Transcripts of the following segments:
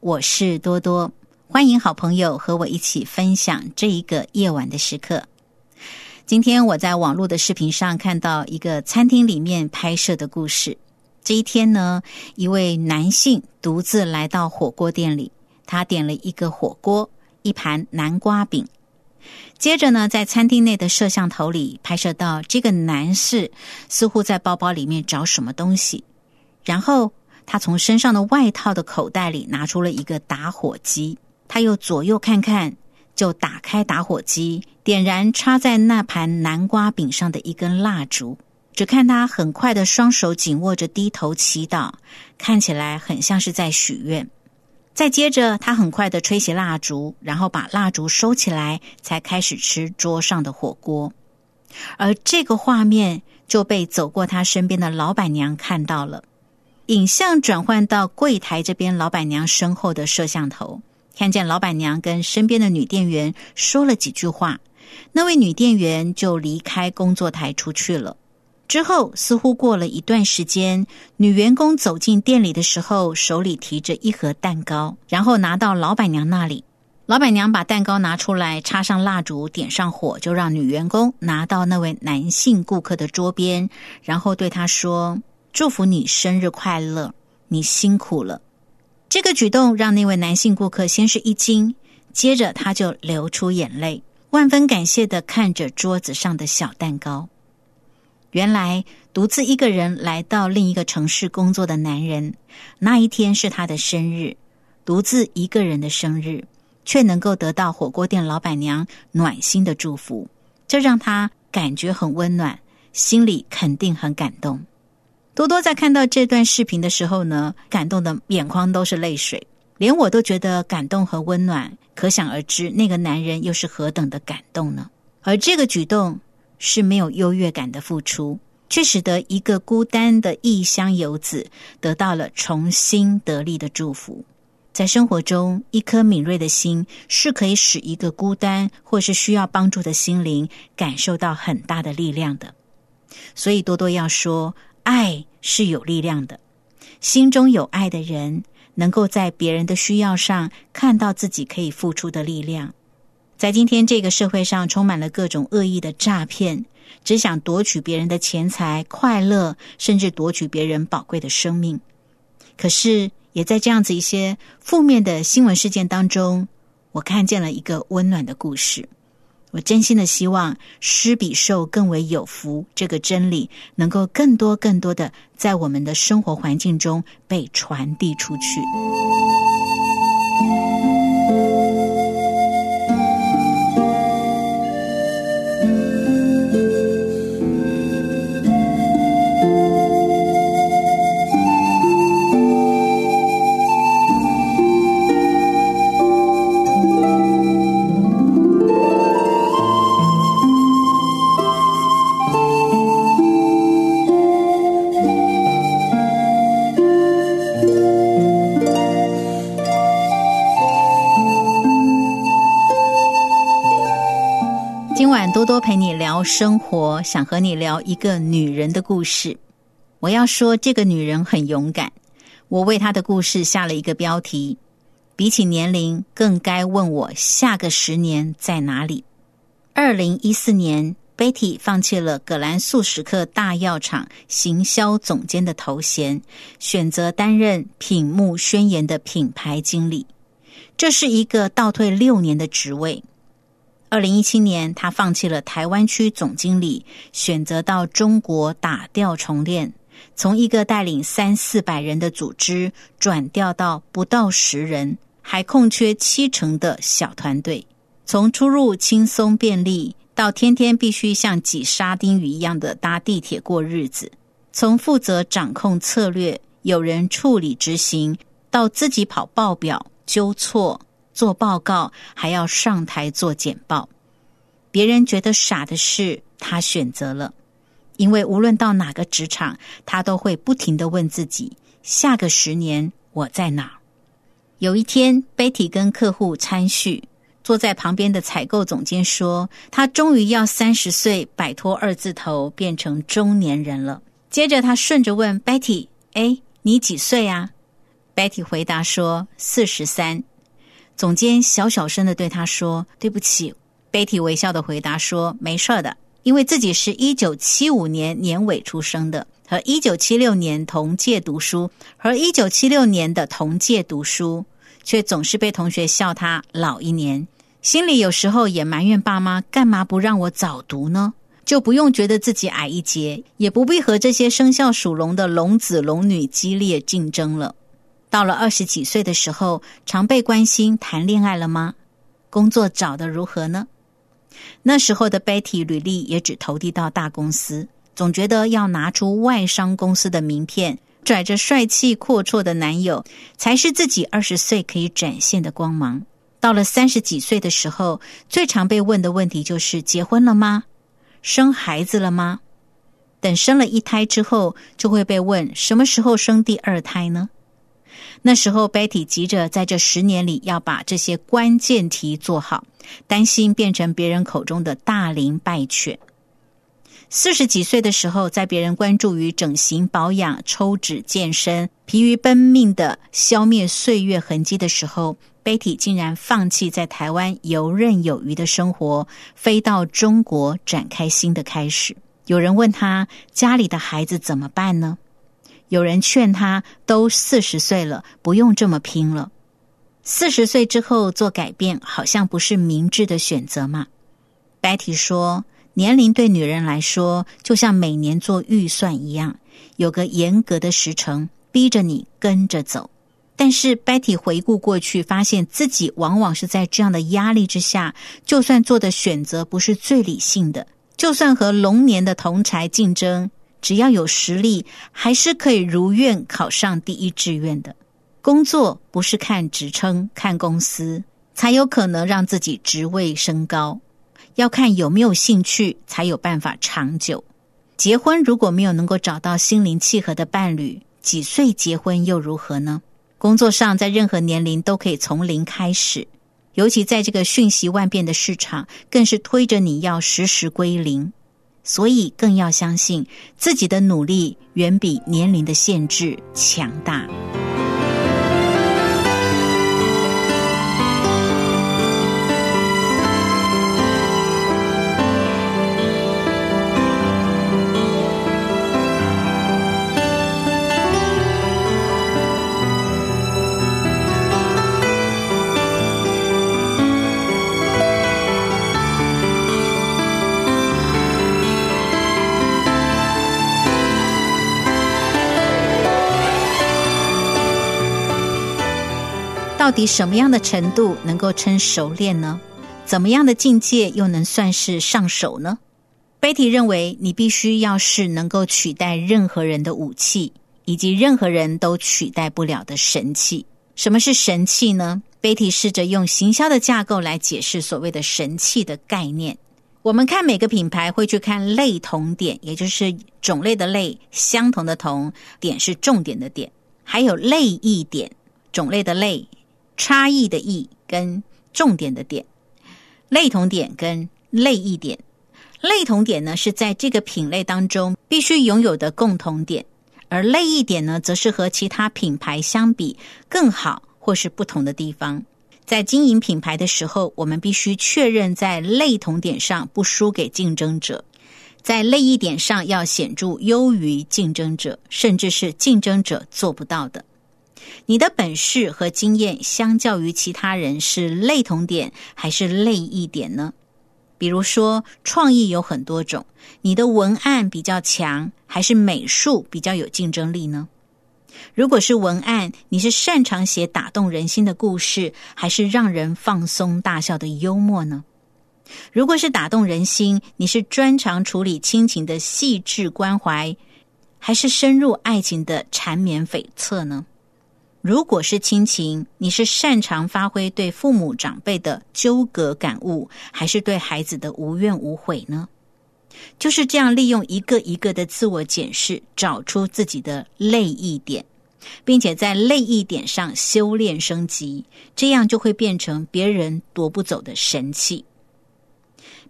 我是多多，欢迎好朋友和我一起分享这一个夜晚的时刻。今天我在网络的视频上看到一个餐厅里面拍摄的故事。这一天呢，一位男性独自来到火锅店里，他点了一个火锅，一盘南瓜饼。接着呢，在餐厅内的摄像头里拍摄到这个男士似乎在包包里面找什么东西，然后。他从身上的外套的口袋里拿出了一个打火机，他又左右看看，就打开打火机，点燃插在那盘南瓜饼上的一根蜡烛。只看他很快的双手紧握着，低头祈祷，看起来很像是在许愿。再接着，他很快的吹熄蜡烛，然后把蜡烛收起来，才开始吃桌上的火锅。而这个画面就被走过他身边的老板娘看到了。影像转换到柜台这边，老板娘身后的摄像头，看见老板娘跟身边的女店员说了几句话，那位女店员就离开工作台出去了。之后似乎过了一段时间，女员工走进店里的时候，手里提着一盒蛋糕，然后拿到老板娘那里。老板娘把蛋糕拿出来，插上蜡烛，点上火，就让女员工拿到那位男性顾客的桌边，然后对他说。祝福你生日快乐，你辛苦了。这个举动让那位男性顾客先是一惊，接着他就流出眼泪，万分感谢的看着桌子上的小蛋糕。原来独自一个人来到另一个城市工作的男人，那一天是他的生日，独自一个人的生日，却能够得到火锅店老板娘暖心的祝福，这让他感觉很温暖，心里肯定很感动。多多在看到这段视频的时候呢，感动的眼眶都是泪水，连我都觉得感动和温暖，可想而知那个男人又是何等的感动呢？而这个举动是没有优越感的付出，却使得一个孤单的异乡游子得到了重新得力的祝福。在生活中，一颗敏锐的心是可以使一个孤单或是需要帮助的心灵感受到很大的力量的。所以多多要说。爱是有力量的，心中有爱的人，能够在别人的需要上看到自己可以付出的力量。在今天这个社会上，充满了各种恶意的诈骗，只想夺取别人的钱财、快乐，甚至夺取别人宝贵的生命。可是，也在这样子一些负面的新闻事件当中，我看见了一个温暖的故事。我真心的希望施比受更为有福，这个真理能够更多更多的在我们的生活环境中被传递出去。今晚多多陪你聊生活，想和你聊一个女人的故事。我要说，这个女人很勇敢。我为她的故事下了一个标题：比起年龄，更该问我下个十年在哪里。二零一四年，Betty 放弃了葛兰素史克大药厂行销总监的头衔，选择担任品目宣言的品牌经理。这是一个倒退六年的职位。二零一七年，他放弃了台湾区总经理，选择到中国打掉重练，从一个带领三四百人的组织转调到不到十人，还空缺七成的小团队。从出入轻松便利，到天天必须像挤沙丁鱼一样的搭地铁过日子；从负责掌控策略、有人处理执行，到自己跑报表、纠错。做报告还要上台做简报，别人觉得傻的事，他选择了。因为无论到哪个职场，他都会不停的问自己：下个十年我在哪？有一天，Betty 跟客户参叙，坐在旁边的采购总监说：“他终于要三十岁，摆脱二字头，变成中年人了。”接着他顺着问 Betty：“ 哎，你几岁啊？”Betty 回答说：“四十三。”总监小小声的对他说：“对不起。”Betty 微笑的回答说：“没事的，因为自己是一九七五年年尾出生的，和一九七六年同届读书，和一九七六年的同届读书，却总是被同学笑他老一年，心里有时候也埋怨爸妈干嘛不让我早读呢？就不用觉得自己矮一截，也不必和这些生肖属龙的龙子龙女激烈竞争了。”到了二十几岁的时候，常被关心谈恋爱了吗？工作找得如何呢？那时候的 Betty 履历也只投递到大公司，总觉得要拿出外商公司的名片，拽着帅气阔绰的男友，才是自己二十岁可以展现的光芒。到了三十几岁的时候，最常被问的问题就是结婚了吗？生孩子了吗？等生了一胎之后，就会被问什么时候生第二胎呢？那时候，Betty 急着在这十年里要把这些关键题做好，担心变成别人口中的大龄败犬。四十几岁的时候，在别人关注于整形保养、抽脂健身、疲于奔命的消灭岁月痕迹的时候，Betty 竟然放弃在台湾游刃有余的生活，飞到中国展开新的开始。有人问他家里的孩子怎么办呢？有人劝他，都四十岁了，不用这么拼了。四十岁之后做改变，好像不是明智的选择吗？Betty 说：“年龄对女人来说，就像每年做预算一样，有个严格的时程，逼着你跟着走。”但是 Betty 回顾过去，发现自己往往是在这样的压力之下，就算做的选择不是最理性的，就算和龙年的同才竞争。只要有实力，还是可以如愿考上第一志愿的。工作不是看职称、看公司才有可能让自己职位升高，要看有没有兴趣才有办法长久。结婚如果没有能够找到心灵契合的伴侣，几岁结婚又如何呢？工作上在任何年龄都可以从零开始，尤其在这个瞬息万变的市场，更是推着你要时时归零。所以，更要相信自己的努力远比年龄的限制强大。到底什么样的程度能够称熟练呢？怎么样的境界又能算是上手呢贝蒂认为，你必须要是能够取代任何人的武器，以及任何人都取代不了的神器。什么是神器呢贝蒂试着用行销的架构来解释所谓的神器的概念。我们看每个品牌会去看类同点，也就是种类的类，相同的同点是重点的点，还有类异点，种类的类。差异的异跟重点的点，类同点跟类异点，类同点呢是在这个品类当中必须拥有的共同点，而类异点呢则是和其他品牌相比更好或是不同的地方。在经营品牌的时候，我们必须确认在类同点上不输给竞争者，在类异点上要显著优于竞争者，甚至是竞争者做不到的。你的本事和经验相较于其他人是类同点还是类异点呢？比如说，创意有很多种，你的文案比较强，还是美术比较有竞争力呢？如果是文案，你是擅长写打动人心的故事，还是让人放松大笑的幽默呢？如果是打动人心，你是专长处理亲情的细致关怀，还是深入爱情的缠绵悱恻呢？如果是亲情，你是擅长发挥对父母长辈的纠葛感悟，还是对孩子的无怨无悔呢？就是这样利用一个一个的自我检视，找出自己的泪意点，并且在泪意点上修炼升级，这样就会变成别人夺不走的神器。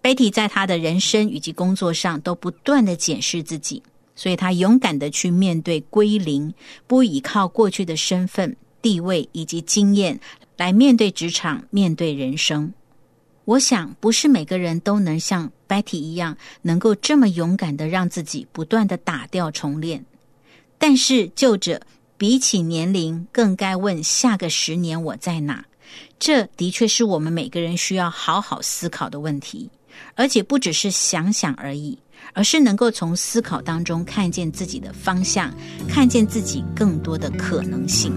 Betty 在他的人生以及工作上都不断的检视自己。所以他勇敢的去面对归零，不依靠过去的身份、地位以及经验来面对职场、面对人生。我想，不是每个人都能像 Betty 一样，能够这么勇敢的让自己不断的打掉重练。但是，就着比起年龄，更该问下个十年我在哪？这的确是我们每个人需要好好思考的问题，而且不只是想想而已。而是能够从思考当中看见自己的方向，看见自己更多的可能性。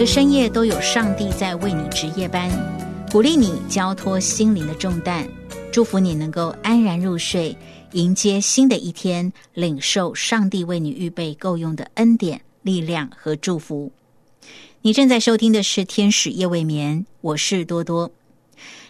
个深夜都有上帝在为你值夜班，鼓励你交托心灵的重担，祝福你能够安然入睡，迎接新的一天，领受上帝为你预备够用的恩典、力量和祝福。你正在收听的是《天使夜未眠》，我是多多。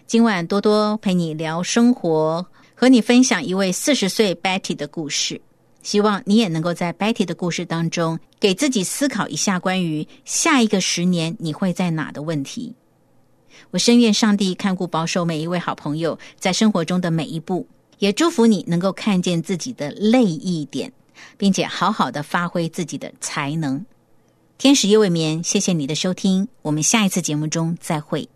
今晚多多陪你聊生活，和你分享一位四十岁 Betty 的故事。希望你也能够在 Betty 的故事当中，给自己思考一下关于下一个十年你会在哪的问题。我深愿上帝看顾保守每一位好朋友在生活中的每一步，也祝福你能够看见自己的泪一点，并且好好的发挥自己的才能。天使夜未眠，谢谢你的收听，我们下一次节目中再会。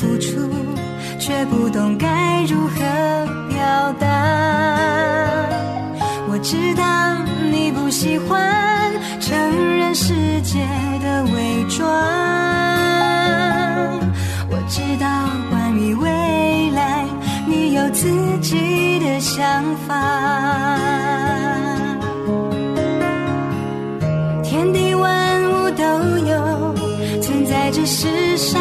付出，却不懂该如何表达。我知道你不喜欢承认世界的伪装。我知道关于未来，你有自己的想法。天地万物都有存在这世上